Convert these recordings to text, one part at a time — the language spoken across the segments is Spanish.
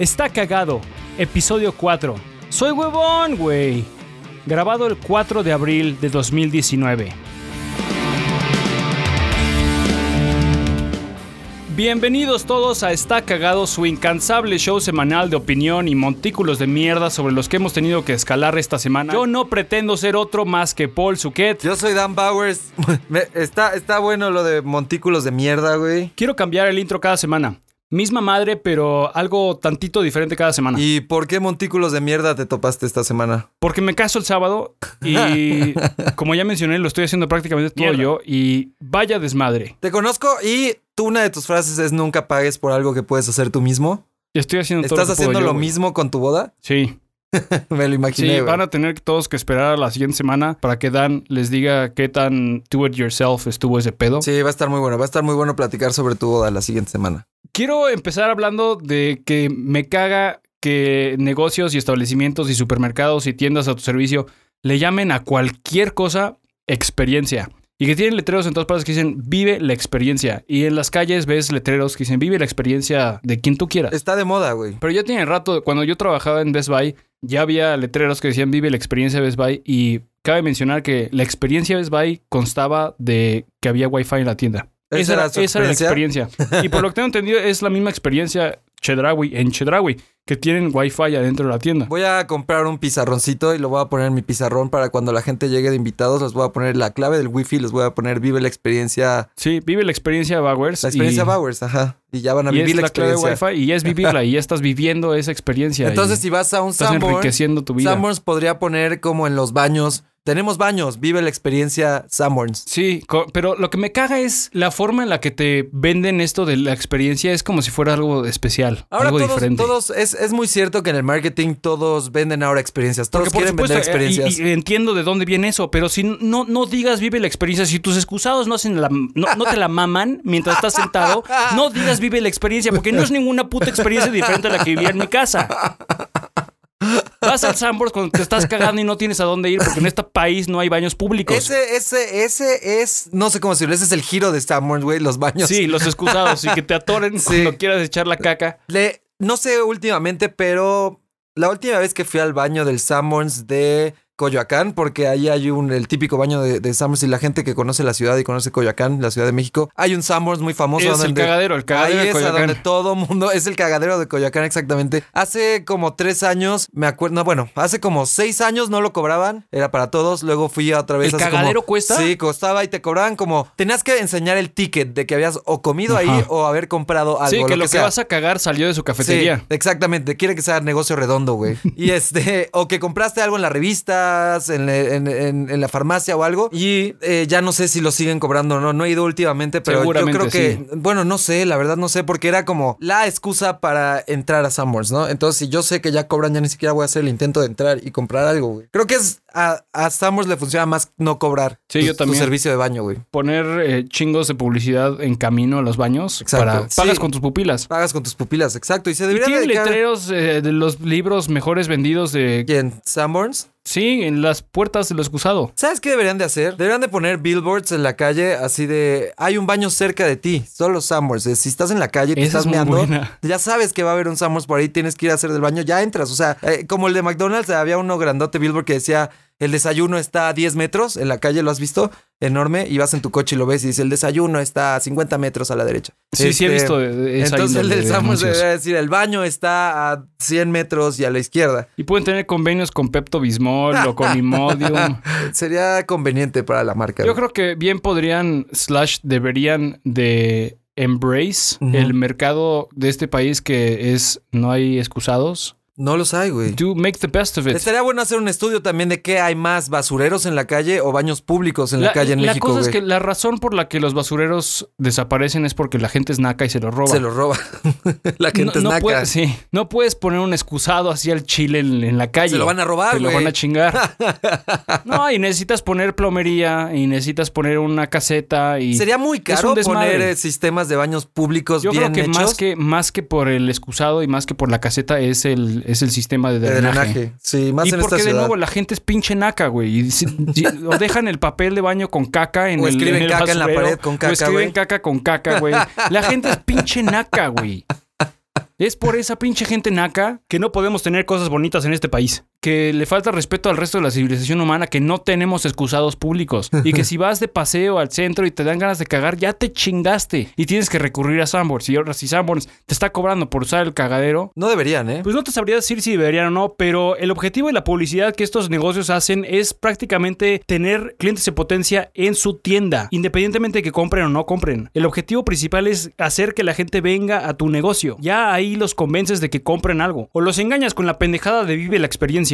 Está cagado, episodio 4. Soy huevón, güey. Grabado el 4 de abril de 2019. Bienvenidos todos a Está Cagado, su incansable show semanal de opinión y montículos de mierda sobre los que hemos tenido que escalar esta semana. Yo no pretendo ser otro más que Paul Suquet. Yo soy Dan Bowers. Me- está, está bueno lo de montículos de mierda, güey. Quiero cambiar el intro cada semana. Misma madre, pero algo tantito diferente cada semana. ¿Y por qué montículos de mierda te topaste esta semana? Porque me caso el sábado y como ya mencioné, lo estoy haciendo prácticamente todo Mierda. yo y vaya desmadre. Te conozco y tú una de tus frases es nunca pagues por algo que puedes hacer tú mismo. Estoy haciendo todo ¿Estás lo que puedo haciendo yo, lo güey. mismo con tu boda? Sí. Me lo imaginé, Sí, van a tener todos que esperar a la siguiente semana para que Dan les diga qué tan do it yourself estuvo ese pedo. Sí, va a estar muy bueno. Va a estar muy bueno platicar sobre tu boda la siguiente semana. Quiero empezar hablando de que me caga que negocios y establecimientos y supermercados y tiendas de autoservicio le llamen a cualquier cosa experiencia. Y que tienen letreros en todas partes que dicen vive la experiencia. Y en las calles ves letreros que dicen vive la experiencia de quien tú quieras. Está de moda, güey. Pero ya tiene rato, cuando yo trabajaba en Best Buy, ya había letreros que decían vive la experiencia Best Buy. Y cabe mencionar que la experiencia Best Buy constaba de que había Wi-Fi en la tienda. ¿Esa Esa, era esa era la experiencia. Y por lo que tengo entendido, es la misma experiencia Chedraui, en Chedraui, que tienen Wi-Fi adentro de la tienda. Voy a comprar un pizarroncito y lo voy a poner en mi pizarrón para cuando la gente llegue de invitados. Les voy a poner la clave del wifi, les voy a poner vive la experiencia. Sí, vive la experiencia Bowers. La experiencia y, Bowers, ajá. Y ya van a y vivir es la la clave de experiencia. Wi-Fi y es vivirla y ya estás viviendo esa experiencia. Entonces, si vas a un Sanborns, enriqueciendo tu vida. Sanborns podría poner como en los baños. Tenemos baños, vive la experiencia Sanborns. Sí, pero lo que me caga es la forma en la que te venden esto de la experiencia. Es como si fuera algo especial, Ahora algo todos, diferente. todos es, es muy cierto que en el marketing todos venden ahora experiencias. Todos Porque por quieren supuesto, vender experiencias. eh, y, y entiendo de dónde viene eso, pero si no, no digas vive la experiencia, si tus excusados no hacen la, no, no te la maman mientras estás sentado, no digas vive la experiencia, porque no es ninguna puta experiencia diferente a la que vivía en mi casa. Vas al Sambors cuando te estás cagando y no tienes a dónde ir, porque en este país no hay baños públicos. ese, ese, ese es, no sé cómo decirlo, ese es el giro de Sanborns, güey, los baños. Sí, los excusados y que te atoren Sí. cuando quieras echar la caca. Le, no sé últimamente, pero la última vez que fui al baño del Sanborns de Coyoacán, porque ahí hay un, el típico baño de, de Sanborns y la gente que conoce la ciudad y conoce Coyoacán, la Ciudad de México, hay un Sanborns muy famoso. Es el donde- cagadero, el cagadero Ahí de es a donde todo mundo, es el cagadero de Coyoacán exactamente. Hace como tres años, me acuerdo, no, bueno, hace como seis años no lo cobraban, era para todos, luego fui otra vez. ¿El hace como- cagadero cuesta? Sí, costaba y te cobraban como, tenías que enseñar el ticket de que habías o comido ahí o haber comprado algo. sí, que lo que, vas a cagar salió de su cafetería. Sí, exactamente. Quiere que sea negocio redondo, güey. Y este, o que compraste algo en las en, en- en- en la farmacia o algo. Y eh, ya no sé si lo siguen cobrando o no. No he ido últimamente, pero yo creo que, sí. bueno, no sé, la verdad no sé, porque era como la excusa para entrar a Sanborns, ¿no? Entonces, si yo sé que ya cobran, ya ni siquiera voy a hacer el intento de entrar y comprar algo, güey. Creo que es a, a Sanborns le funciona más no cobrar Sí, tu- yo tu también. servicio de baño, güey. Poner eh, chingos de publicidad en camino a los baños Exacto. para pagas con tus pupilas. Pagas con tus pupilas, exacto. Y se Y debería tienen dedicar... letreros eh, de los libros mejores vendidos de... ¿Quién? ¿Sanborns? Sí, en las puertas del excusado. ¿Sabes qué deberían de hacer? Deberían de poner billboards en la calle así de hay un baño cerca de ti, solo Summers. Si estás en la calle, te Esa estás es meando, buena. ya sabes que va a haber un Summers por ahí, tienes que ir a hacer del baño, ya entras. O sea, eh, como el de McDonald's, había uno grandote billboard que decía el desayuno está a 10 metros en la calle, ¿lo has visto? Enorme, y vas en tu coche y lo ves y dice el desayuno está a 50 metros a la derecha. Sí, sí he Este, visto Entonces el de debería decir el baño está a 100 metros y a la izquierda. Y pueden tener convenios con Pepto Bismol o con Imodium. Sería conveniente para la marca. Yo creo que bien podrían, slash, deberían de embrace el mercado de este país que es no hay excusados. No los hay, güey. Do make the best of it. Estaría bueno hacer un estudio también de qué hay más basureros en la calle o baños públicos en la, calle en la México. cosa es que la razón por la que los basureros desaparecen es porque la gente es naca y se los roba. se los roba. la gente no, es no naca. puedes, sí, no puedes poner un excusado así al chile en, en la calle. Se lo van a robar, Te lo van a chingar. no, y necesitas poner plomería y necesitas poner una caseta y Sería muy caro poner eh, sistemas de baños públicos yo bien creo que hechos más que más que por el excusado y más que por la caseta es el es el sistema de de drenaje. drenaje. Sí, más y en esta porque de nuevo la gente es pinche naca, güey. Y o dejan el papel de baño con caca en O el escriben en el caca en la pared con O caca, escriben güey. caca con caca, güey. La gente es pinche naca, güey. Es por esa pinche gente naca que no podemos tener cosas bonitas en este país. Que le falta respeto al resto de la civilización humana, que no tenemos excusados públicos. Y que si vas de paseo al centro y te dan ganas de cagar, ya te chingaste. Y tienes que recurrir a Sanborns. Y ahora si Sanborns te está cobrando por usar el cagadero, No deberían, ¿eh? pues no te sabría decir si deberían o no, pero el objetivo y la publicidad que estos negocios hacen es prácticamente tener clientes de potencia en su tienda, independientemente de que compren o no compren. El objetivo principal es hacer que la gente venga a tu negocio. Ya ahí los convences de que compren algo. O los engañas con la pendejada de vive la experiencia.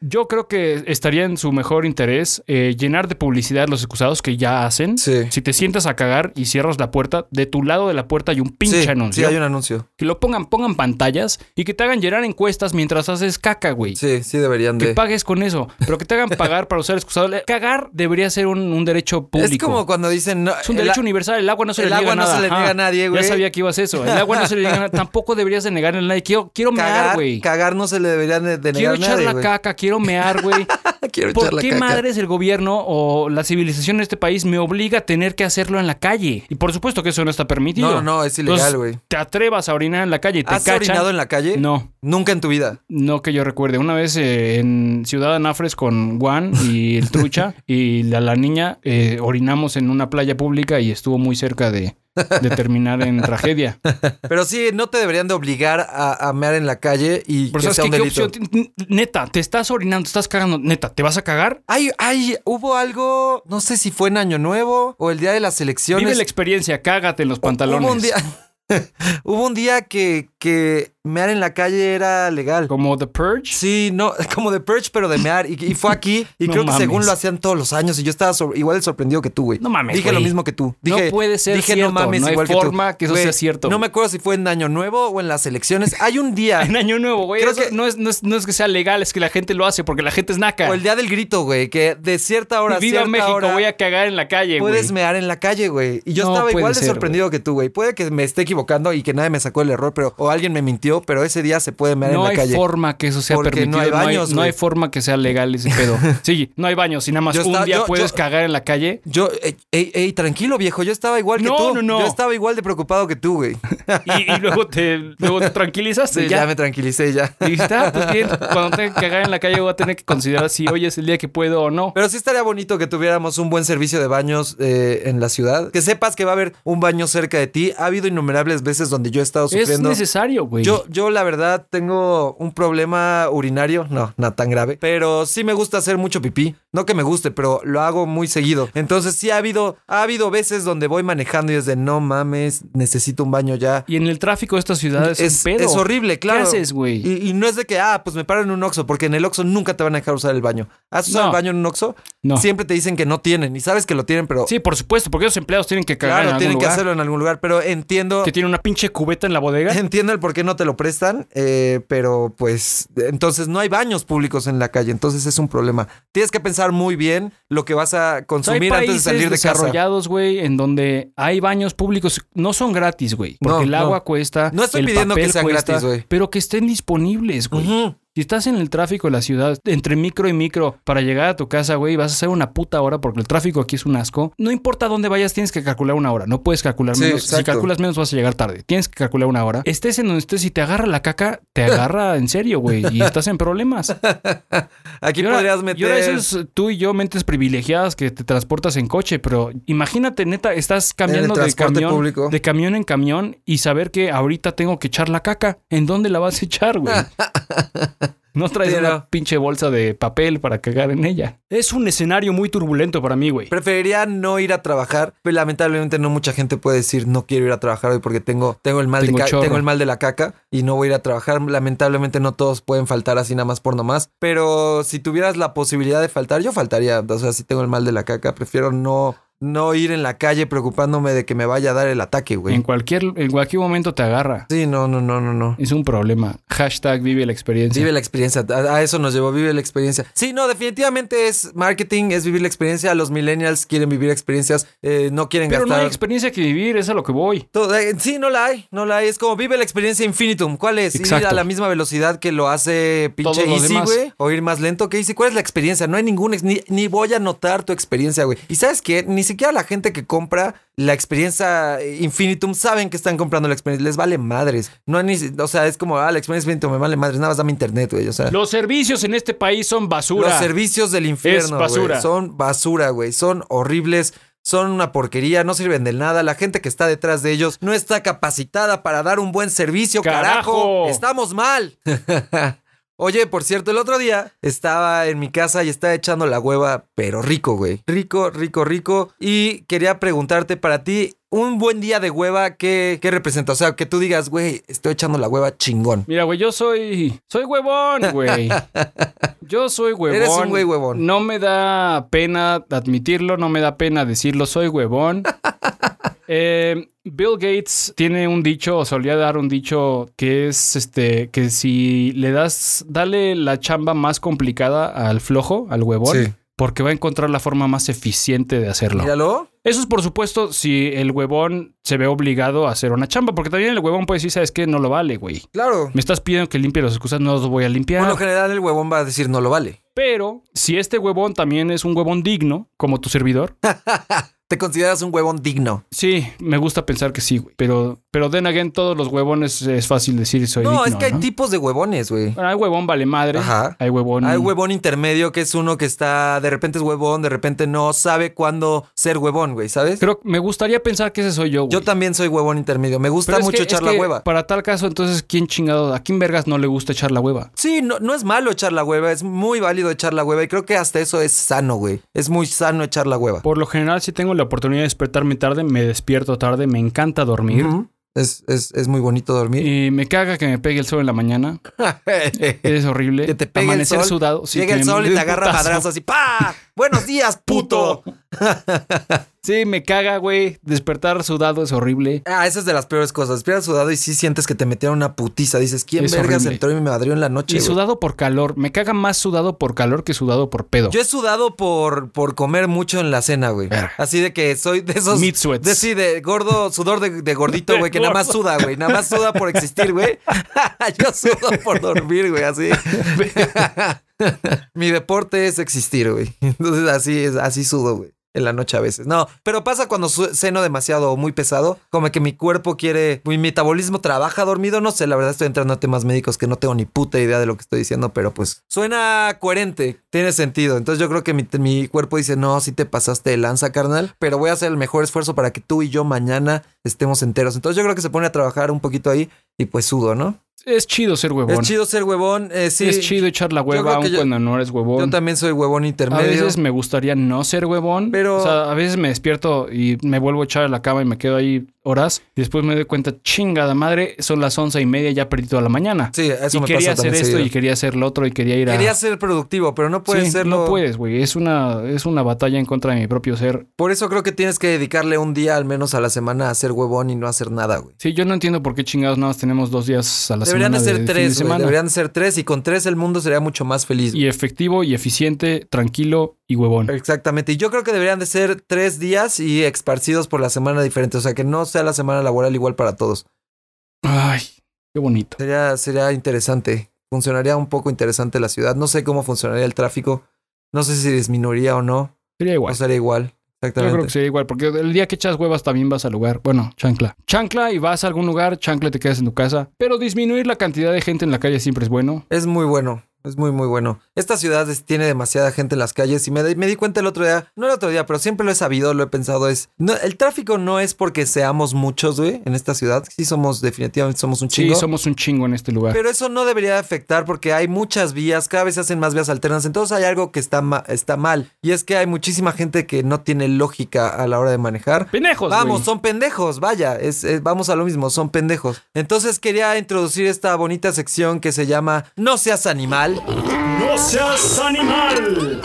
Yo creo que estaría en su mejor interés eh, llenar de publicidad los excusados que ya hacen. Sí. Si te sientas a cagar y cierras la puerta, de tu lado de la puerta hay un pinche sí, anuncio. sí, hay un anuncio. Que lo pongan, pongan pantallas y que te hagan llenar encuestas mientras haces caca, güey. Sí, sí deberían Que de. pagues con eso, pero que te hagan pagar para usar el excusado. Cagar debería ser un, un derecho público. Es como cuando dicen. No, Es un el derecho a- universal, el agua no se el le niega agua no se le niega a nadie, güey. Ya sabía que ibas a eso. El agua no se le niega nada. Tampoco deberías de negarle a nadie. Quiero, quiero cagar, güey. cagar no se le deberían de, Quiero negar a echar caca, quiero mear, güey. Quiero ¿Por echar la qué caca. madres el gobierno o la civilización de este país me obliga a tener que hacerlo en la calle? Y por supuesto que eso no está permitido. No, no, es ilegal, güey. Te atrevas a orinar en la calle y te ¿Has cachan. orinado en la calle? No. Nunca en tu vida. No que yo recuerde. Una vez eh, en Ciudad Anafres con Juan y el trucha y la, la niña eh, orinamos en una playa pública y estuvo muy cerca de, de terminar en tragedia. Pero sí, no te deberían de obligar a, a mear en la calle y Pero que ¿sabes sea un qué, qué delito. opción? Neta, te estás orinando, te estás cagando. Neta, ¿te vas a cagar? Ay, ay, hubo algo, no sé si fue en Año Nuevo o el día de las elecciones. Vive la experiencia, cágate en los pantalones. Hubo un día, hubo un día que, que mear en la calle era legal. Como The Purge. Sí, no, como de Purge, pero de mear. Y, y fue aquí. Y No creo que según lo hacían todos los años. Y yo estaba sobre- igual de sorprendido que tú, güey. No mames, Dije lo mismo que tú. No puede ser dije, cierto, no mames, no hay igual forma que eso Güey, sea cierto. No me acuerdo si fue en Año Nuevo o en las elecciones. Hay un día. En Año Nuevo, güey. Creo que- no, es, no, es, no es que sea legal, es que la gente lo hace porque la gente es naca. o el día del grito, güey. Que de cierta hora a Viva cierta México, hora voy a cagar en la calle, güey. Puedes mear en la calle, güey. Y yo estaba igual de sorprendido que tú, güey. Puede que me esté equivocando y que nadie me sacó el error, pero o alguien me mintió, pero ese día se puede mear No en la hay calle. forma que eso sea Porque permitido. no hay baños, no hay forma que sea legal ese pedo. Sí, no hay baños. Y nada más Yo un día yo- puedes yo- cagar en la calle. Yo, ey, ey, ey, tranquilo, viejo. Yo estaba igual que No, tú. no, no. Yo estaba igual de preocupado que tú, güey. Y, y luego, te, luego te tranquilizaste. Sí, ya. ya me tranquilicé ya. Y dijiste, ah, pues bien, cuando tenga que cagar en la calle voy a tener que considerar si hoy es el día que puedo o no. Pero sí estaría bonito que tuviéramos un buen servicio de baños eh, en la ciudad. Que sepas que va a haber un baño cerca de ti. Ha habido innumerables veces donde yo he estado Es sufriendo. Necesario, güey. Yo, yo la verdad tengo un problema urinario, no, no tan grave, pero sí me gusta hacer mucho pipí. No que me guste, pero lo hago muy seguido. Entonces sí ha habido, ha habido veces donde voy manejando y es de no mames, necesito un baño ya. Y en el tráfico de esta ciudad es, un pedo. es horrible, claro. ¿Qué haces, güey? Y, y no es de que, ah, pues me paro en un Oxxo, porque en el Oxxo nunca te van a dejar usar el baño. ¿Has usado No. el baño en un Oxxo? No. Siempre te dicen que no tienen, y sabes que lo tienen, pero Sí, por supuesto, porque los empleados tienen que cagar en claro, algún tienen que hacerlo en algún lugar, pero entiendo... Que tiene una pinche cubeta en la bodega. Entiendo el por qué no te lo prestan, eh, pero pues entonces no hay baños públicos en la calle, entonces es un problema. Tienes que pensar muy bien lo que vas a hay consumir antes de salir de casa. desarrollados, güey, en donde hay baños públicos. No son gratis, güey. Porque No, el no. agua cuesta. No estoy el pidiendo que sean cuesta, gratis, güey. Pero que estén disponibles, güey. Si estás en el tráfico de la ciudad, entre micro y micro, para llegar a tu casa, güey, vas a hacer una puta hora porque el tráfico aquí es un asco. No importa dónde vayas, tienes que calcular una hora. No puedes calcular Sí, menos. Si calculas menos, vas a llegar tarde. Tienes que calcular una hora. Estés en donde estés y te agarra la caca, te agarra en serio, güey. Y estás en problemas. Aquí Y ahora- podrías Y meter... ahora eso es tú y yo, mentes privilegiadas que te transportas en coche, pero imagínate, neta, estás cambiando de camión, público. de camión en camión y saber que ahorita tengo que echar la caca. ¿En dónde la vas a echar, güey? No traes una pinche bolsa de papel para cagar en ella. Es un escenario muy turbulento para mí, güey. Preferiría no ir a trabajar, pero lamentablemente no mucha gente puede decir no quiero ir a trabajar hoy porque tengo, tengo el mal Tengo de tengo el mal de la caca y no voy a ir a trabajar. Lamentablemente no todos pueden faltar así nada más por nomás. Pero si tuvieras la posibilidad de faltar, yo faltaría. O sea, si tengo el mal de la caca, prefiero no, no ir en la calle preocupándome de que me vaya a dar el ataque, En güey. cualquier, en cualquier momento te agarra. Sí, no, no, no, no, no. Es un problema. Hashtag vive la experiencia. Vive la experiencia, a, a eso nos llevó, vive la experiencia. Sí, no, definitivamente es marketing, es vivir la experiencia. Los millennials quieren vivir experiencias, eh, no quieren Pero no gastar. hay experiencia que vivir, es a lo que voy. Todo- eh, sí, no la hay, no la hay. Es como vive la experiencia infinitum. ¿Cuál es? Ir Exacto. a la misma velocidad que lo hace pinche Todos Easy, güey. O ir más lento que Easy. ¿Cuál es la experiencia? No hay ninguna, ni, ni voy a notar tu experiencia, güey. Y sabes qué? Ni siquiera la gente que compra la experiencia Infinitum saben que están comprando la experiencia. Les vale madres. No hay ni, o sea, es como, ah, la experiencia Infinitum me vale madres. Nada más dame internet, güey. O sea, Los servicios en este país son basura. los servicios del infierno, güey, basura. son basura, güey. Son horribles. Son una porquería, no sirven de nada. La gente que está detrás de ellos no está capacitada para dar un buen servicio, carajo. ¡Carajo! Estamos mal. Oye, por cierto, el otro día estaba en mi casa y estaba echando la hueva, pero rico, güey. Rico, rico, rico. Y quería preguntarte para ti, un buen día de hueva, ¿qué, qué representa? O sea, que tú digas, güey, estoy echando la hueva chingón. Mira, güey, yo soy. Soy huevón, güey. Yo soy huevón. Eres un güey huevón. No me da pena admitirlo, no me da pena decirlo, soy huevón. Eh, Bill Gates tiene un dicho, o solía dar un dicho que es este: que si le das, dale la chamba más complicada al flojo, al huevón, Sí. porque va a encontrar la forma más eficiente de hacerlo. Míralo. Eso es por supuesto si el huevón se ve obligado a hacer una chamba, porque también el huevón puede decir, ¿sabes qué? No lo vale, güey. Claro. Me estás pidiendo que limpie los excusas, no los voy a limpiar. Por lo general, el huevón va a decir no lo vale. Pero si este huevón también es un huevón digno, como tu servidor, Te consideras un huevón digno. sí, me gusta pensar que sí, güey. Pero, pero then again, todos los huevones es fácil decir soy no, digno, es que hay ¿no? tipos de huevones, güey. Bueno, hay huevón vale madre. Ajá. Hay huevón. Hay huevón intermedio que es uno que está, de repente es huevón, de repente no sabe cuándo ser huevón, güey, ¿sabes? Creo me gustaría pensar que ese soy yo, güey. Yo también soy huevón intermedio. Me gusta Pero es mucho que- echar es la que hueva. Para tal caso, entonces, ¿quién chingado? ¿A quién vergas no le gusta echar la hueva? Sí, no, no es malo echar la hueva, es muy válido echar la hueva y creo que hasta eso es sano, güey. Es muy sano echar la hueva. Por lo general, si tengo la oportunidad de despertarme tarde, me despierto tarde, me encanta dormir. Es, es, es muy bonito dormir. Y me caga que me pegue el sol en la mañana. Es horrible. que te pegue el Amanecer sol. sudado. sí, Llega el sol y te agarra putazo. madrazos así. ¡Pa! ¡Buenos días, puto! Sí, me caga, güey. Despertar sudado es horrible. Ah, esa es de las peores cosas. Despiertas sudado y sí sientes que te metieron una putiza. Dices, ¿quién Es vergas horrible. entró y me madrió en la noche? Y sudado por calor. Me caga más sudado por calor que sudado por pedo. Yo he sudado por, por comer mucho en la cena, güey. Así de que soy de esos. Meat sweats. De, sí, de gordo, sudor de, de gordito, güey, que nada más suda, güey. Nada más suda por existir, güey. Yo sudo por dormir, güey, así. Mi deporte es existir, güey. Entonces así es, así sudo, güey. En la noche a veces. No, pero pasa cuando ceno demasiado o muy pesado, como que mi cuerpo quiere, mi metabolismo trabaja dormido, no sé, la verdad estoy entrando a temas médicos que no tengo ni puta idea de lo que estoy diciendo, pero pues suena coherente, tiene sentido. Entonces yo creo que mi, mi cuerpo dice, no, si te pasaste de lanza, carnal, pero voy a hacer el mejor esfuerzo para que tú y yo mañana estemos enteros. Entonces yo creo que se pone a trabajar un poquito ahí y pues sudo, ¿no? Es chido ser huevón. Es chido ser huevón, eh, sí. Es chido echar la hueva aun yo- cuando no eres Yo huevón. también soy huevón A intermedio. veces me gustaría no ser huevón. Pero- O sea, a veces me despierto y me vuelvo a echar a la cama y me quedo ahí horas. Y después me doy cuenta, chingada madre, son las once y media, ya perdí toda la mañana. Sí, eso y me quería pasa hacer esto seguido. y quería hacer lo otro y quería ir a... Quería ser productivo, pero no puedes Sí, serlo. No puedes, güey. Es una, es una batalla en contra de mi propio ser. Por eso creo que tienes que dedicarle un día al menos a la semana a ser huevón y no hacer nada, güey. Sí, yo no entiendo por qué chingados nada más tenemos dos días a la Deberían de semana. ser tres, semana. Deberían de ser tres y con tres el mundo sería mucho más feliz. Y efectivo y eficiente, tranquilo y huevón. Exactamente. Y yo creo que deberían de ser tres días y esparcidos por la semana diferente. O sea, que no sea la semana laboral igual para todos. Ay, qué bonito. Sería, sería interesante. Funcionaría un poco interesante la ciudad. No sé cómo funcionaría el tráfico. No sé si disminuiría o no. Sería igual. O sería igual. Yo Exactamente. creo que sería igual, porque el día que echas huevas también vas al lugar. Bueno, chancla. Chancla y vas a algún lugar, chancla y te quedas en tu casa. Pero disminuir la cantidad de gente en la calle siempre es bueno. Es muy bueno. Es muy, muy bueno. Esta ciudad tiene demasiada gente en las calles y me, di- me di cuenta el otro día, no el otro día, pero siempre lo he sabido, lo he pensado, es... No, el tráfico no es porque seamos muchos, güey, en esta ciudad. Sí somos, definitivamente somos un chingo. Sí, somos un chingo en este lugar. Pero eso no debería afectar porque hay muchas vías, cada vez se hacen más vías alternas, entonces hay algo que está, ma- está mal. Y es que hay muchísima gente que no tiene lógica a la hora de manejar. ¡Pendejos, Vamos, güey! son pendejos, vaya, es, es- vamos a lo mismo, son pendejos. Entonces quería introducir esta bonita sección que se llama No seas animal. ¡No seas animal!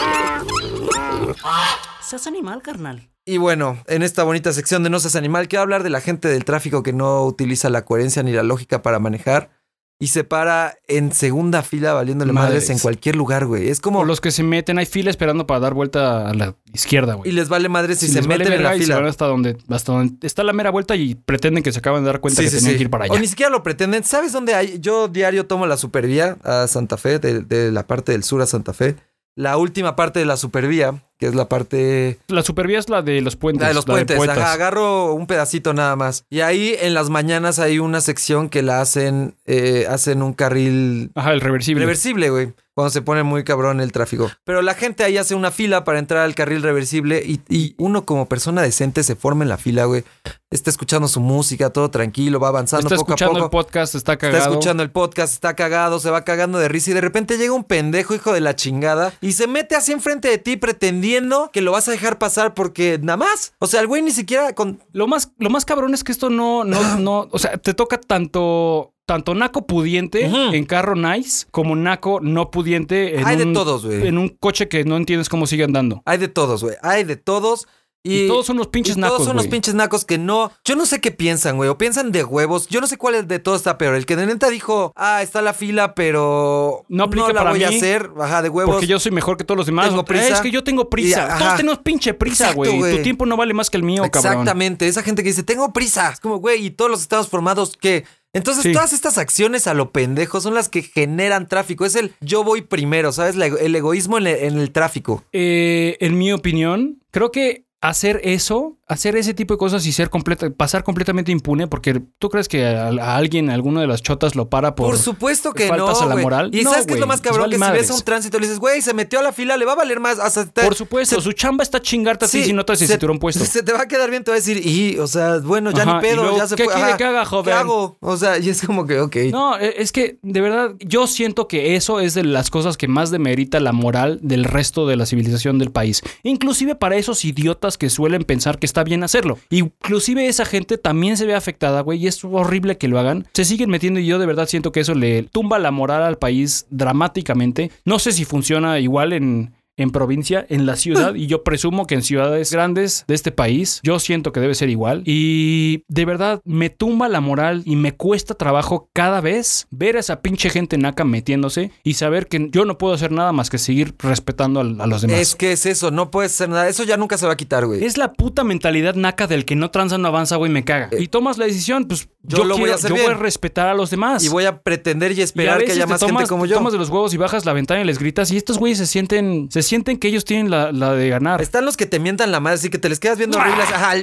Seas animal, carnal. Y bueno, en esta bonita sección de No seas animal, quiero hablar de la gente del tráfico que no utiliza la coherencia ni la lógica para manejar y se para en segunda fila valiéndole madres, Madres. en cualquier lugar, güey. Es como... O los que se meten, hay fila esperando para dar vuelta a la izquierda, Y güey. les vale madres si, Si se vale meten en la y se van fila. hasta donde, hasta donde está la mera vuelta y pretenden que se acaban de dar cuenta que tenían que ir para allá. O ni siquiera lo pretenden. ¿Sabes dónde hay? Yo diario tomo la supervía a Santa Fe, de, de la parte del sur a Santa Fe. La última parte de la supervía que es la parte La supervía es la de los puentes. La de los puentes, ajá, agarro un pedacito nada más. Y ahí en las mañanas hay una sección que la hacen, eh, hacen un carril Ajá, el reversible. reversible, güey. Cuando se pone muy cabrón el tráfico. Pero la gente ahí hace una fila para entrar al carril reversible y, y uno como persona decente se forma en la fila, güey. Está escuchando su música, todo tranquilo, va avanzando está poco a escuchando poco. el podcast, está cagado. Está escuchando el podcast, está cagado, se va cagando de risa y de repente llega un pendejo hijo de la chingada y se mete así enfrente de ti pretendiendo que lo vas a dejar pasar porque nada más. O sea, el güey ni siquiera con... Lo más, lo más cabrón es que esto no, no, no, o sea, te toca tanto, tanto naco pudiente en carro nice como naco no pudiente en Hay de todos, en un coche que no entiendes cómo sigue andando. Hay de todos, güey. Hay de todos. Y, Y todos son los pinches y nacos, Todos son los güey. pinches nacos que no. Yo no sé qué piensan, güey. O piensan de huevos. Yo no sé cuál de todo está peor. El que de neta dijo, ah, está la fila, pero No aplica la para voy a mí, hacer. Ajá, de huevos. Porque yo soy mejor que todos los demás. Tengo Eh, prisa. Es que yo tengo prisa. Y-. Todos tenemos pinche prisa, güey. Tu tiempo no vale más que el mío, cabrón. Exactamente. Esa gente que dice, tengo prisa. Es como, güey, y todos los estados formados que. Entonces, Sí. todas estas acciones a lo pendejo son las que generan tráfico. Es el yo voy primero, ¿sabes? El egoísmo en el, en el tráfico. Eh, en mi opinión, creo que hacer eso, hacer ese tipo de cosas y ser completa, pasar completamente impune, porque tú crees que a, a alguien, alguno de las chotas lo para por. Por, supuesto que faltas no. a la moral. Y No, sabes qué es lo más cabrón vale que si ves a un tránsito le dices, güey, se metió a la fila, le va a valer más. Hasta te- Por supuesto, se- su chamba está chingarte a ti si no traes el se- cinturón puesto. Se te va a quedar bien, te va a decir, y, o sea, bueno, ya Ajá, ni pedo, luego, ya se ¿qué quiere Ajá, que haga, joven? ¿Qué hago? O sea, y es como que, ok. No, eh, es que de verdad yo siento que eso es de las cosas que más demerita la moral del resto de la civilización del país. Inclusive para esos idiotas que suelen pensar que está bien hacerlo. Inclusive esa gente también se ve afectada, güey, y es horrible que lo hagan. Se siguen metiendo y yo de verdad siento que eso le tumba la moral al país dramáticamente. No sé si funciona igual en... En provincia, en la ciudad, y yo presumo que en ciudades grandes de este país, yo siento que debe ser igual. Y de verdad, me tumba la moral y me cuesta trabajo cada vez ver a esa pinche gente naca metiéndose y saber que yo no puedo hacer nada más que seguir respetando a, los demás. Es que es eso, no puedes hacer nada. Eso ya nunca se va a quitar, güey. Es la puta mentalidad naca del que no tranza, no avanza, güey, me caga. Y tomas la decisión, pues Eh, yo yo, lo voy a hacer yo bien. voy a respetar a los demás. Y voy a pretender y Y a esperar que haya más tomas, gente como yo. tomas de los huevos y bajas la ventana y les gritas y estos güeyes se sienten, se sienten que ellos tienen la, la de ganar. Están los que te mientan la madre, así que te les quedas viendo horribles. Ajá,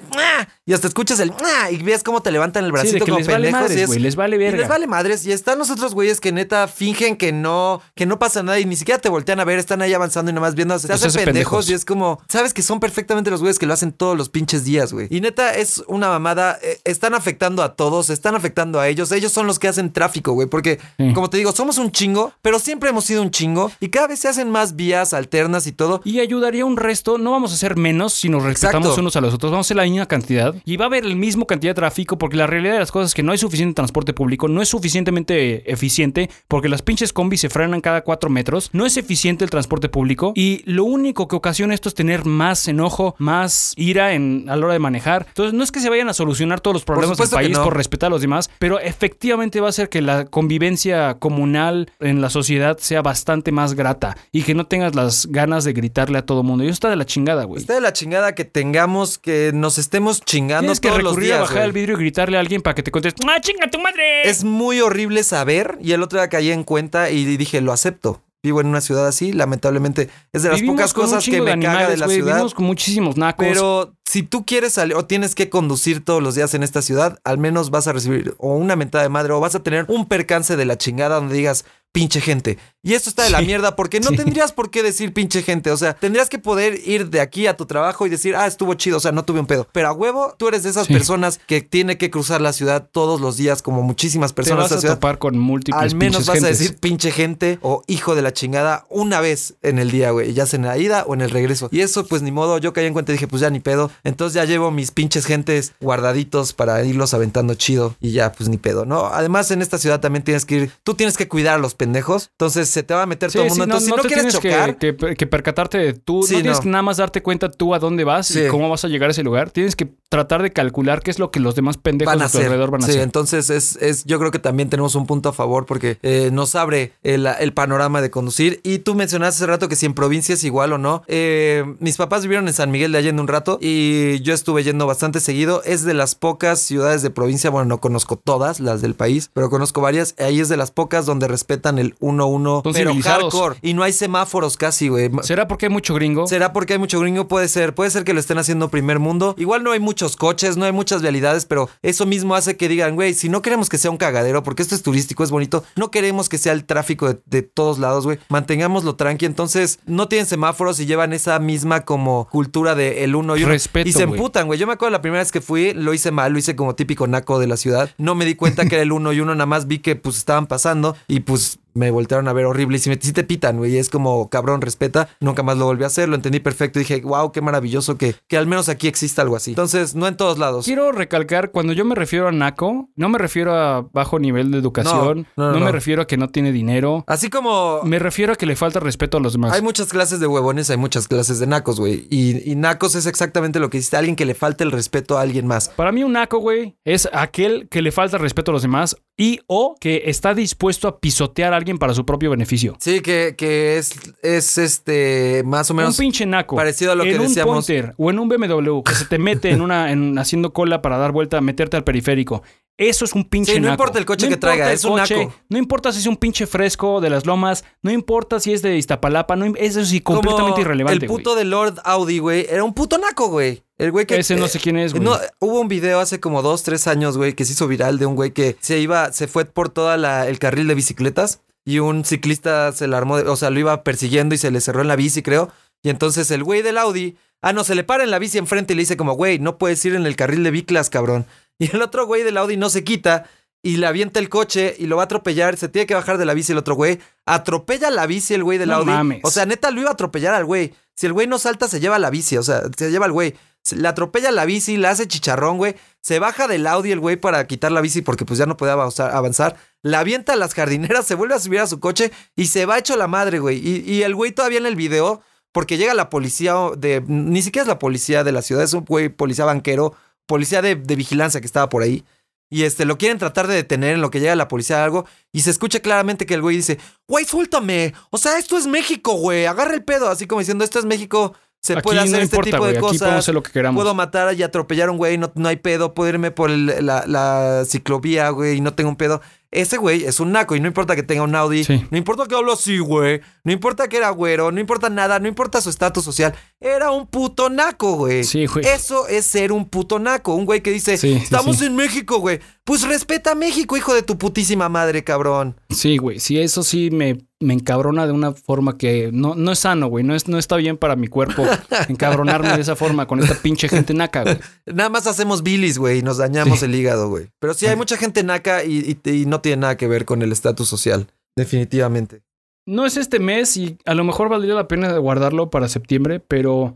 y hasta escuchas el y ves cómo te levantan el Sí, bracito que como les vale pendejos. madres, y es- les vale Y verga. les vale madres. Y están los otros güeyes que neta fingen que no, que no pasa nada y ni siquiera te voltean a ver, están ahí avanzando y nomás viendo, se hacen hace pendejos, pendejos. y es como, sabes que son perfectamente los güeyes que lo hacen todos los pinches días, güey. Y neta es una mamada, eh, están afectando a todos, están afectando a ellos, ellos son los que hacen tráfico, güey, porque Sí. como te digo, somos un chingo, pero siempre hemos sido un chingo y cada vez se hacen más vías alternas y todo. Y ayudaría un resto, no vamos a ser menos si nos respetamos Exacto. unos a los otros, vamos a ser la misma cantidad y va a haber el mismo cantidad de tráfico porque la realidad de las cosas es que no hay suficiente transporte público, no es suficientemente eficiente porque las pinches combis se frenan cada cuatro metros, no es eficiente el transporte público y lo único que ocasiona esto es tener más enojo, más ira en, a la hora de manejar. Entonces no es que se vayan a solucionar todos los problemas del país no. por respetar a los demás, pero efectivamente va a hacer que la convivencia comunal en la sociedad sea bastante más grata y que no tengas las ganas de gritarle a todo mundo. Y eso está de la chingada, güey. Está de la chingada que tengamos, que nos estemos chingando Tienes que todos los recurrir días. a bajar güey. el vidrio y gritarle a alguien para que te conteste ¡Ah, chinga tu madre! Es muy horrible saber y el otro día caí en cuenta y dije, lo acepto. Vivo en una ciudad así, lamentablemente es de las Vivimos pocas cosas que me de caga de animales, la güey. ciudad. Vivimos con muchísimos nacos. Pero si tú quieres salir o tienes que conducir todos los días en esta ciudad, al menos vas a recibir o una mentada de madre o vas a tener un percance de la chingada donde digas pinche gente. Y esto está de la Sí, mierda porque no sí. tendrías por qué decir pinche gente. O sea, tendrías que poder ir de aquí a tu trabajo y decir, ah, estuvo chido, o sea, no tuve un pedo. Pero a huevo, tú eres de esas Sí. personas que tiene que cruzar la ciudad todos los días, como muchísimas te personas vas de a ciudad. topar con múltiples Al menos vas a decir pinche gente o hijo de la chingada una vez en el día, güey. Ya sea en la ida o en el regreso. Y eso, pues ni modo. Yo caí en cuenta y dije, pues ya ni pedo. Entonces ya llevo mis pinches gentes guardaditos para irlos aventando chido. Y ya, pues ni pedo, ¿no? Además, en esta ciudad también tienes que ir. Tú tienes que cuidar a los pendejos. Entonces se te va a meter Sí, todo el sí, mundo. Entonces, si no te quieres tienes que- chocar. que, que percatarte de tú. Sí, no tienes no. que nada más darte cuenta tú a dónde vas Sí. y cómo vas a llegar a ese lugar. Tienes que tratar de calcular qué es lo que los demás pendejos van a a tu hacer. alrededor van a sí, hacer. entonces es, es, yo creo que también tenemos un punto a favor porque eh, nos abre el, el panorama de conducir. Y tú mencionaste hace rato que si en provincia es igual o no. Eh, mis papás vivieron en San Miguel de Allende un rato y yo estuve yendo bastante seguido. Es de las pocas ciudades de provincia, bueno, no conozco todas las del país, pero conozco varias. Ahí es de las pocas donde respetan el 1-1, Son pero hardcore. Y no hay semáforos casi, güey. ¿Será porque hay mucho gringo? ¿Será porque hay mucho gringo? Puede ser. Puede ser que lo estén haciendo primer mundo. Igual no hay muchos coches, no hay muchas vialidades, pero eso mismo hace que digan, güey, si no queremos que sea un cagadero, porque esto es turístico, es bonito, no queremos que sea el tráfico de, de todos lados, güey. Mantengámoslo tranqui. Entonces, no tienen semáforos y llevan esa misma como cultura de el uno y uno. Respeto, y se emputan, güey. Yo me acuerdo la primera vez que fui, lo hice mal, lo hice como típico naco de la ciudad. No me di cuenta que era el uno y uno, nada más vi que pues estaban pasando y pues me voltearon a ver horrible y si, me, si te pitan, güey, es como cabrón, respeta. Nunca más lo volví a hacer, lo entendí perfecto. Dije, wow, qué maravilloso que, que al menos aquí exista algo así. Entonces, no en todos lados. Quiero recalcar, cuando yo me refiero a naco, no me refiero a bajo nivel de educación, No, no, no, no, me refiero a que no tiene dinero, Así como me refiero a que le falta respeto a los demás. hay muchas clases de huevones, hay muchas clases de nacos, güey. Y, y nacos es exactamente lo que hiciste, alguien que le falta el respeto a alguien más. Para mí un naco, güey, es aquel que le falta respeto a los demás y o que está dispuesto a pisotear a alguien para su propio beneficio. Sí, que, que es, es este, más o Un menos pinche naco. parecido a lo en que un decíamos. O en un BMW que se te mete en una en haciendo cola para dar vuelta, meterte al periférico. Eso es un pinche Sí, no naco. importa el coche que traiga, es un naco. No importa si es un pinche fresco de las lomas, no importa si es de Iztapalapa, no, eso sí completamente Como irrelevante. El puto de Lord Audi, güey, era un puto naco, güey. El güey que. Ese no sé quién es, güey. No, hubo un video hace como dos, tres años, güey, que se hizo viral de un güey que se iba, se fue por toda la, el carril de bicicletas y un ciclista se la armó, de- o sea, lo iba persiguiendo y se le cerró en la bici, creo. Y entonces el güey del Audi, ah, no, se le para en la bici enfrente y le dice como, güey, no puedes ir en el carril de biclas, cabrón. Y el otro güey del Audi no se quita y le avienta el coche y lo va a atropellar, se tiene que bajar de la bici el otro güey, atropella la bici el güey del No Audi. mames. O sea, neta lo iba a atropellar al güey. Si el güey no salta, se lleva la bici, o sea, se lleva al güey. Le atropella la bici, le hace chicharrón, güey. Se baja del Audi el güey para quitar la bici porque pues ya no podía avanzar. La avienta a las jardineras, se vuelve a subir a su coche y se va hecho la madre, güey. Y, el güey todavía en el video, porque llega la policía de... Ni siquiera es la policía de la ciudad, es un güey policía banquero, policía de, vigilancia que estaba por ahí. Y este, lo quieren tratar de detener en lo que llega la policía algo. Y se escucha claramente que el güey dice, güey, suéltame. O sea, esto es México, güey. Agarra el pedo. Así como diciendo, esto es México. Se Aquí puede hacer no este importa, tipo de. Aquí cosas. podemos hacer lo que queramos. Puedo matar y atropellar a un güey, no, no hay pedo. Puedo irme por el- la, la ciclovía, güey, y no tengo un pedo. Ese güey es un naco y no importa que tenga un Audi. Sí. No importa que hablo así, güey. No importa que era güero. No importa nada. No importa su estatus social. Era un puto naco, güey. Sí, güey. Eso es ser un puto naco. Un güey que dice, Sí, estamos sí. en México, güey. Pues respeta a México, hijo de tu putísima madre, cabrón. Sí, güey. Sí, eso sí me, me encabrona de una forma que no, no es sano, güey. No, es, no está bien para mi cuerpo encabronarme de esa forma con esta pinche gente naca, güey. Nada más hacemos bilis, güey, y nos dañamos el hígado, güey. Pero sí hay mucha gente naca y, y- y no tiene nada que ver con el estatus social. Definitivamente. No es este mes y a lo mejor valdría la pena guardarlo para septiembre, pero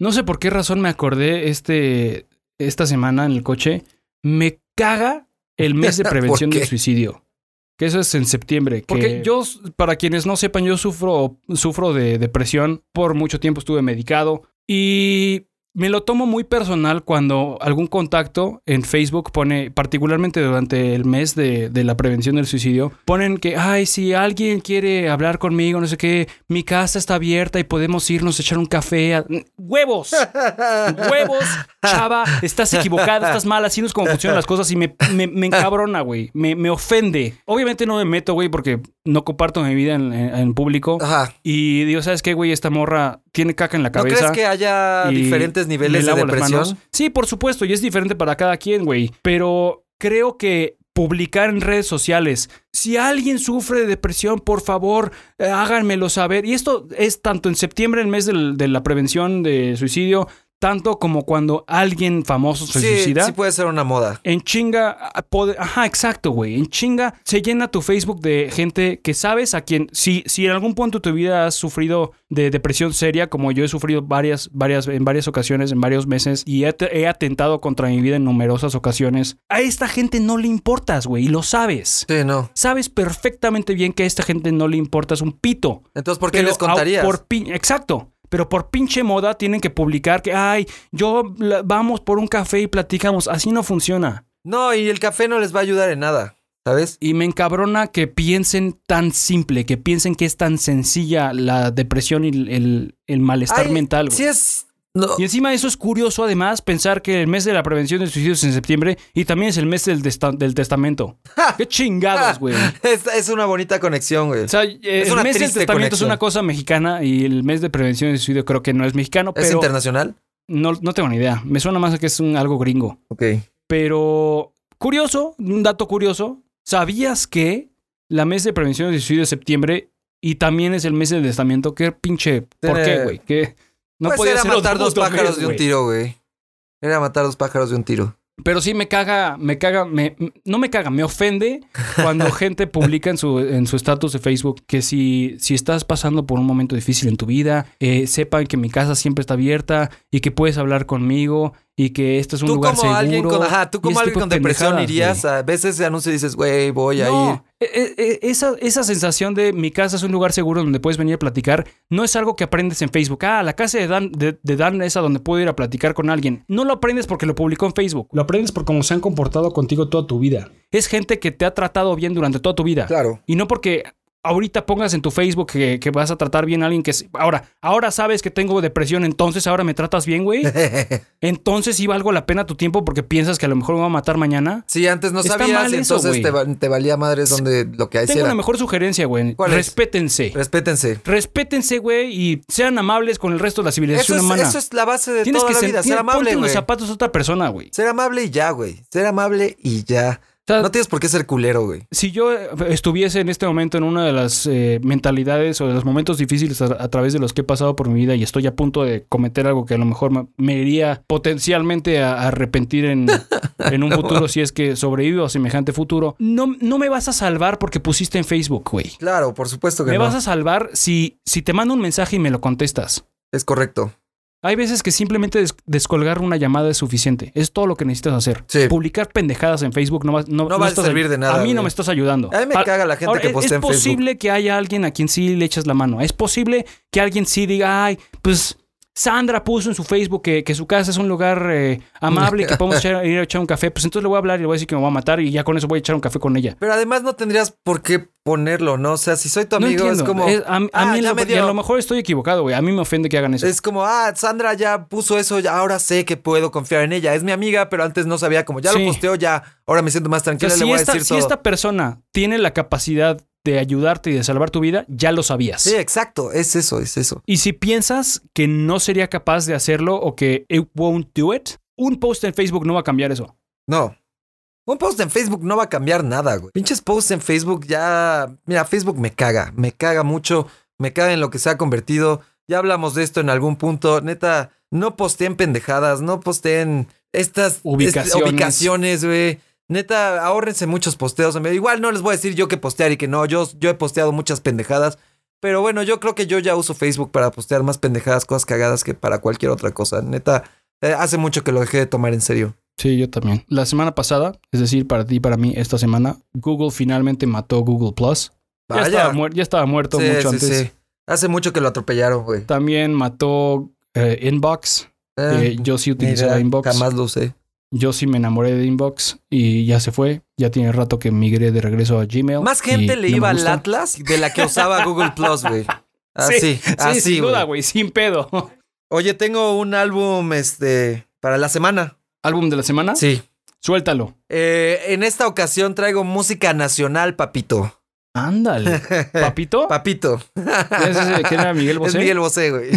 no sé por qué razón me acordé este, esta semana en el coche. Me caga el mes de ¿Por prevención del suicidio. Que eso es en septiembre. Porque Que- yo, para quienes no sepan, yo sufro, sufro de depresión. Por mucho tiempo estuve medicado. Y me lo tomo muy personal cuando algún contacto en Facebook pone, particularmente durante el mes de, de la prevención del suicidio, ponen que, ay, si alguien quiere hablar conmigo, no sé qué, mi casa está abierta y podemos irnos a echar un café. a-". ¡Huevos! ¡Huevos! Chava, estás equivocada, estás mal, así no es como funcionan las cosas y me, me, me encabrona, güey. Me, me ofende. Obviamente no me meto, güey, porque no comparto mi vida en, en- en público. Ajá. Y digo, ¿sabes qué, güey? Esta morra tiene caca en la ¿No cabeza. crees que haya diferentes niveles de depresión? Sí, por supuesto, y es diferente para cada quien, güey. Pero creo que publicar en redes sociales, si alguien sufre de depresión, por favor, eh, háganmelo saber. Y esto es tanto en septiembre, el mes del- de la prevención de suicidio, tanto como cuando alguien famoso se Sí, suicida. sí puede ser una moda. En chinga, a- pode- ajá, exacto, güey. En chinga se llena tu Facebook de gente que sabes a quien, si, si en algún punto de tu vida has sufrido de depresión seria, como yo he sufrido varias, varias, en varias ocasiones, en varios meses, y he, he atentado contra mi vida en numerosas ocasiones, a esta gente no le importas, güey, y lo sabes. Sí, no. Sabes perfectamente bien que a esta gente no le importas un pito. Entonces, ¿por qué les contarías? a- por pi- Exacto. Pero por pinche moda tienen que publicar que, ay, yo la- vamos por un café y platicamos. Así no funciona. No, y el café no les va a ayudar en nada, ¿sabes? Y me encabrona que piensen tan simple, que piensen que es tan sencilla la depresión y el, el- malestar Ay, mental. Sí es... no, Y encima eso es curioso además pensar que el mes de la prevención de suicidios es en septiembre y también es el mes del, testa- del testamento. ¡Qué chingados, güey! es, es una bonita conexión, güey. O sea, eh, el mes del testamento es una cosa mexicana y el mes de prevención de suicidio creo que no es mexicano, ¿Es pero internacional? no, no tengo ni idea. Me suena más a que es un, algo gringo. Ok. Pero curioso, un dato curioso, ¿sabías que la mes de prevención de suicidio es septiembre y también es el mes del testamento? ¿Qué pinche? ¿Por qué, güey? ¿Qué? No pues podía era ser matar dos pájaros mes, de un tiro, güey. Era matar dos pájaros de un tiro. Pero sí me caga, me caga, me, no me caga, me ofende cuando gente publica en su en su estatus de Facebook que si, si estás pasando por un momento difícil en tu vida, eh, sepan que mi casa siempre está abierta y que puedes hablar conmigo y que este es un Tú lugar como seguro. alguien con, ajá, tú como ese alguien con de depresión irías a veces ese anuncio y dices, güey, voy a ir. No, eh, eh, eh, esa, esa sensación de mi casa es un lugar seguro donde puedes venir a platicar no es algo que aprendes en Facebook. Ah, la casa de Dan, de, de Dan es a donde puedo ir a platicar con alguien. No lo aprendes porque lo publicó en Facebook. Lo aprendes por cómo se han comportado contigo toda tu vida. Es gente que te ha tratado bien durante toda tu vida. Claro. Y no porque ahorita pongas en tu Facebook que, que vas a tratar bien a alguien que... es- Ahora, ahora sabes que tengo depresión, entonces ahora me tratas bien, güey. Entonces sí valgo la pena tu tiempo porque piensas que a lo mejor me va a matar mañana. Sí, antes no Está sabías mal eso, entonces te, va- te valía madres donde lo que Tengo hiciera. una mejor sugerencia, güey. Respétense. Respétense. Respétense, güey, y sean amables con el resto de la Eso civilización es, humana. eso es la base de Tienes toda que la vida, ser amable, ponte en los zapatos de otra persona, güey. Ser amable y ya, güey. Ser amable y ya. Sea, No tienes por qué ser culero, güey. si yo eh, estuviese en este momento en una de las eh, mentalidades o de los momentos difíciles a, a través de los que he pasado por mi vida y estoy a punto de cometer algo que a lo mejor me, me iría potencialmente a, a arrepentir en, en un futuro si es que sobrevivo a semejante futuro, no, no me vas a salvar porque pusiste en Facebook, güey. Claro, por supuesto que Me no. vas a salvar si, si te mando un mensaje y me lo contestas. Es correcto. Hay veces que simplemente des- descolgar una llamada es suficiente. Es todo lo que necesitas hacer. Sí. Publicar pendejadas en Facebook no, va- no, No va a servir de nada, A mí no me estás ayudando. A mí me caga la gente Ahora, que es- postea es en Facebook. posible que haya alguien a quien sí le echas la mano. Es posible que alguien sí diga, ay, pues Sandra puso en su Facebook que, que su casa es un lugar eh, amable y que podemos echar- ir a echar un café. Pues entonces le voy a hablar y le voy a decir que me va a matar y ya con eso voy a echar un café con ella. Pero además no tendrías por qué ponerlo, ¿no? O sea, si soy tu amigo, es como. Es- a, a ah, mí me a lo mejor estoy equivocado, güey. A mí me ofende que hagan eso. Es como, ah, Sandra ya puso eso, ya ahora sé que puedo confiar en ella. Es mi amiga, pero antes no sabía, como ya Sí. lo posteó, ya ahora me siento más O sea, tranquila, le si, voy a decir si todo. esta persona tiene la capacidad de ayudarte y de salvar tu vida, ya lo sabías. Sí, exacto, es eso, es eso. Y si piensas que no sería capaz de hacerlo o que it won't do it, un post en Facebook no va a cambiar eso. No. Un post en Facebook no va a cambiar nada, güey. Pinches posts en Facebook ya. Mira, Facebook me caga. Me caga mucho. Me caga en lo que se ha convertido. Ya hablamos de esto en algún punto. Neta, no posteen pendejadas. No posteen estas Ubicaciones. este, ubicaciones, güey. Neta, ahórrense muchos posteos. Igual no les voy a decir yo que postear y que no. Yo, yo he posteado muchas pendejadas. Pero bueno, yo creo que yo ya uso Facebook para postear más pendejadas, cosas cagadas que para cualquier otra cosa. Neta, eh, hace mucho que lo dejé de tomar en serio. Sí, yo también. La semana pasada, es decir, para ti y para mí, esta semana, Google finalmente mató Google Plus. Ya estaba, muer- ya estaba muerto Sí, mucho sí, antes. sí. Hace mucho que lo atropellaron, güey. También mató eh, Inbox. Que yo sí utilizaba Inbox. Jamás lo usé. Yo sí me enamoré de Inbox y ya se fue. Ya tiene rato que migré de regreso a Gmail. Más gente le no iba al. Atlas de la que usaba Google Plus, güey. Así, Sí, así, sin duda, güey. sin pedo. Oye, tengo un álbum, este, para la semana. ¿Álbum de la semana? Sí. Suéltalo. Eh, en esta ocasión traigo música nacional, papito. Ándale. ¿Papito? Papito. ¿Es ese quién era Miguel Bosé? Es Miguel Bosé, güey.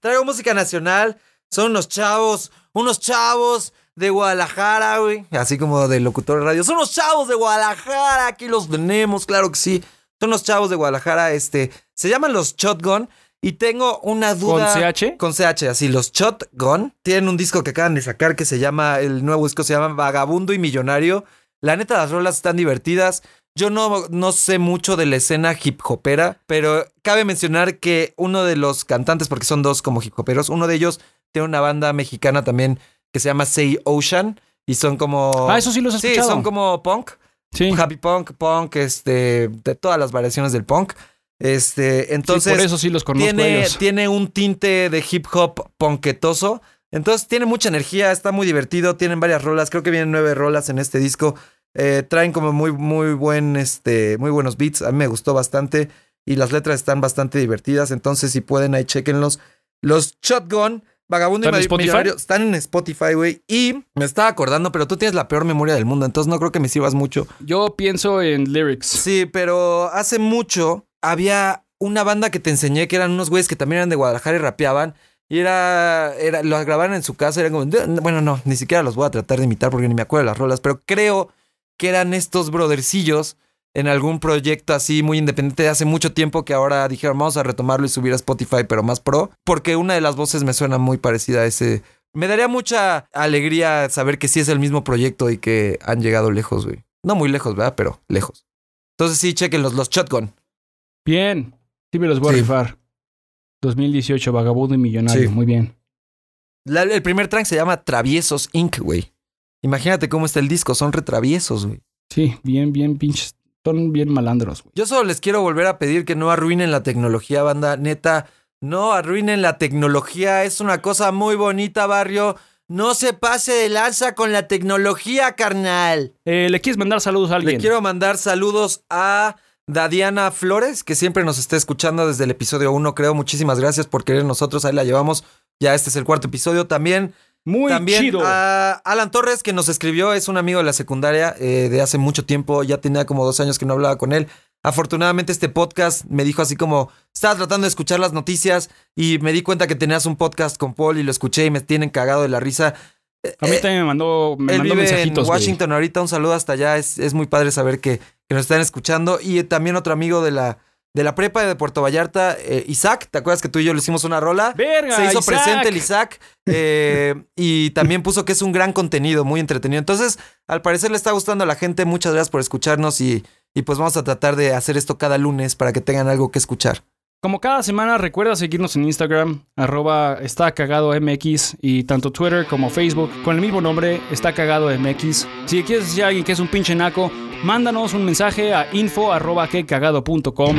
Traigo música nacional. Son unos chavos, unos chavos de Guadalajara, güey. Así como de locutor de radio. Son unos chavos de Guadalajara. Aquí los tenemos, claro que sí. Son los chavos de Guadalajara. Este, se llaman los Shotgun. Y tengo una duda. ¿Con CH? Con CH, así, los Shotgun. Tienen un disco que acaban de sacar que se llama, el nuevo disco se llama Vagabundo y Millonario. La neta, las rolas están divertidas. Yo no, no sé mucho de la escena hip hopera, pero cabe mencionar que uno de los cantantes, porque son dos como hip hoperos, uno de ellos tiene una banda mexicana también que se llama Say Ocean. Y son como. Ah, eso sí los he Sí, escuchado. son como punk. Sí. Happy punk, punk, este, de todas las variaciones del punk. Este, entonces. por eso sí los conozco a tiene, ellos. tiene un tinte de hip hop ponquetoso. Entonces tiene mucha energía, está muy divertido, tienen varias rolas, creo que vienen nueve rolas en este disco. Eh, traen como muy, muy buen, este, muy buenos beats. A mí me gustó bastante. Y las letras están bastante divertidas. Entonces, si pueden, ahí chequenlos. Los Shotgun, Vagabundo y ¿Están en Mil- Spotify? Millonario están en Spotify, güey. Y me estaba acordando, pero tú tienes la peor memoria del mundo, entonces no creo que me sirvas mucho. Yo pienso en lyrics. Sí, pero hace mucho había una banda que te enseñé que eran unos güeyes que también eran de Guadalajara y rapeaban. Y era, era, lo grababan en su casa, eran como, bueno, no, ni siquiera los voy a tratar de imitar porque ni me acuerdo de las rolas, pero creo que eran estos brothercillos en algún proyecto así muy independiente de hace mucho tiempo que ahora dijeron vamos a retomarlo y subir a Spotify, pero más pro, porque una de las voces me suena muy parecida a ese. Me daría mucha alegría saber que sí es el mismo proyecto y que han llegado lejos, güey. No muy lejos, ¿verdad? Pero lejos. Entonces sí, chequen los, los Shotgun. Bien. Sí me los voy Sí. a rifar. 2018, Vagabundo y Millonario. Sí. Muy bien. La- el primer track se llama Traviesos Inc., güey. Imagínate cómo está el disco, son retraviesos, güey. Sí, bien, bien pinches. Son bien malandros, güey. Yo solo les quiero volver a pedir que no arruinen la tecnología, banda. Neta, no arruinen la tecnología. Es una cosa muy bonita, barrio. No se pase de lanza con la tecnología, carnal. Eh, ¿Le quieres mandar saludos a alguien? Le quiero mandar saludos a Dadiana Flores, que siempre nos está escuchando desde el episodio 1, creo. Muchísimas gracias por querer nosotros. Ahí la llevamos. Ya este es el cuarto episodio. También Muy También chido. a Alan Torres, que nos escribió, es un amigo de la secundaria eh, de hace mucho tiempo, ya tenía como dos años que no hablaba con él. Afortunadamente este podcast me dijo así como, estaba tratando de escuchar las noticias y me di cuenta que tenías un podcast con Paul y lo escuché y me tienen cagado de la risa. a mí también me mandó, me Él mandó vive en güey. Washington ahorita, un saludo hasta allá, es, es muy padre saber que, que nos están escuchando. Y eh, también otro amigo de la, de la prepa de Puerto Vallarta, eh, Isaac, ¿te acuerdas que tú y yo le hicimos una rola? Verga, Se hizo Isaac. presente el Isaac eh, y también puso que es un gran contenido, muy entretenido. Entonces, al parecer le está gustando a la gente. Muchas gracias por escucharnos y, y pues vamos a tratar de hacer esto cada lunes para que tengan algo que escuchar. Como cada semana, recuerda seguirnos en Instagram, arroba está cagado MX, y tanto Twitter como Facebook, con el mismo nombre, está cagado MX. Si quieres decir a alguien que es un pinche naco, mándanos un mensaje a info arroba quecagado.com.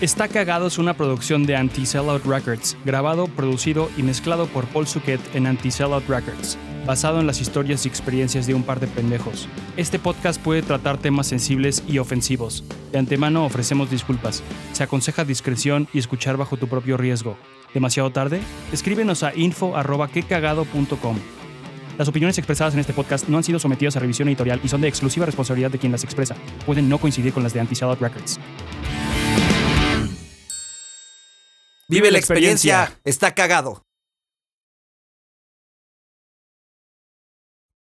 Está Cagado es una producción de Anti-Sellout Records, grabado, producido y mezclado por Paul Suquet en Anti-Sellout Records, basado en las historias y experiencias de un par de pendejos. Este podcast puede tratar temas sensibles y ofensivos. De antemano ofrecemos disculpas. Se aconseja discreción y escuchar bajo tu propio riesgo. ¿Demasiado tarde? Escríbenos a info.quecagado.com. Las opiniones expresadas en este podcast no han sido sometidas a revisión editorial y son de exclusiva responsabilidad de quien las expresa. Pueden no coincidir con las de Anti-Sellout Records. Vive la experiencia, está cagado.